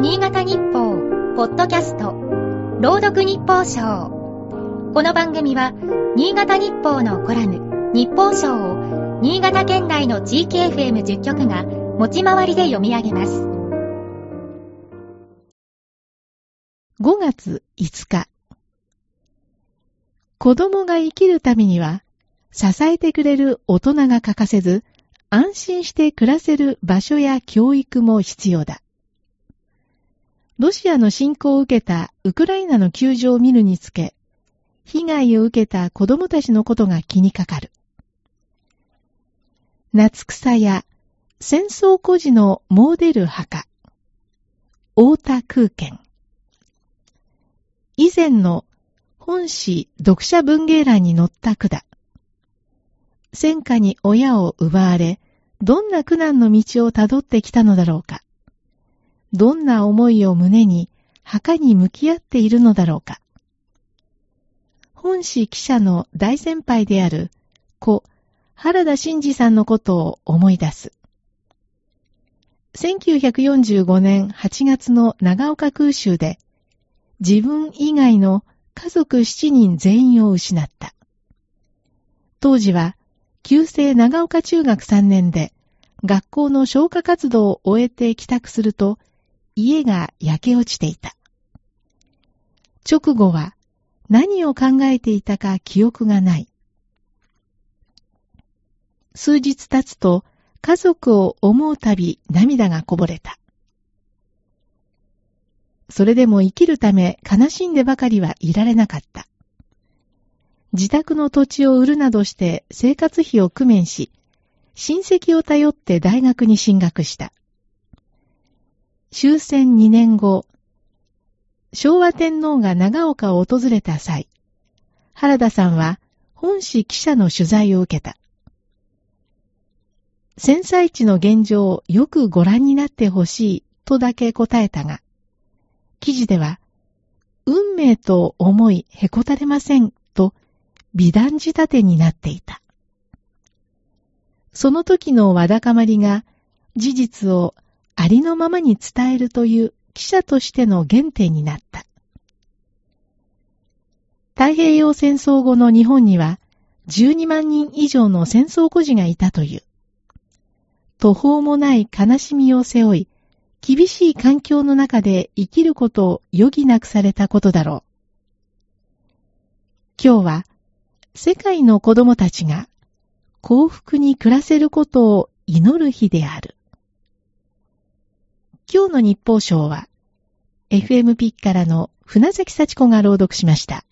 新潟日報、ポッドキャスト、朗読日報賞。この番組は、新潟日報のコラム、日報賞を、新潟県内の地域 FM10 局が、持ち回りで読み上げます。5月5日。子供が生きるためには、支えてくれる大人が欠かせず、安心して暮らせる場所や教育も必要だ。ロシアの侵攻を受けたウクライナの窮状を見るにつけ、被害を受けた子供たちのことが気にかかる。夏草や戦争孤児のモーデル墓、太田空間。以前の本誌読者文芸欄に載った句だ。戦火に親を奪われ、どんな苦難の道をたどってきたのだろうか。どんな思いを胸に墓に向き合っているのだろうか。本誌記者の大先輩である故原田真二さんのことを思い出す。1945年8月の長岡空襲で自分以外の家族7人全員を失った。当時は旧制長岡中学3年で学校の消火活動を終えて帰宅すると家が焼け落ちていた。直後は何を考えていたか記憶がない。数日経つと家族を思うたび涙がこぼれた。それでも生きるため悲しんでばかりはいられなかった。自宅の土地を売るなどして生活費を工面し、親戚を頼って大学に進学した。終戦2年後、昭和天皇が長岡を訪れた際、原田さんは本誌記者の取材を受けた。戦災地の現状をよくご覧になってほしいとだけ答えたが、記事では、運命と思いへこたれませんと美談仕立てになっていた。その時のわだかまりが事実をありのままに伝えるという記者としての原点になった。太平洋戦争後の日本には12万人以上の戦争孤児がいたという。途方もない悲しみを背負い、厳しい環境の中で生きることを余儀なくされたことだろう。今日は世界の子供たちが幸福に暮らせることを祈る日である。今日の日報賞は、FM ピッからの船崎幸子が朗読しました。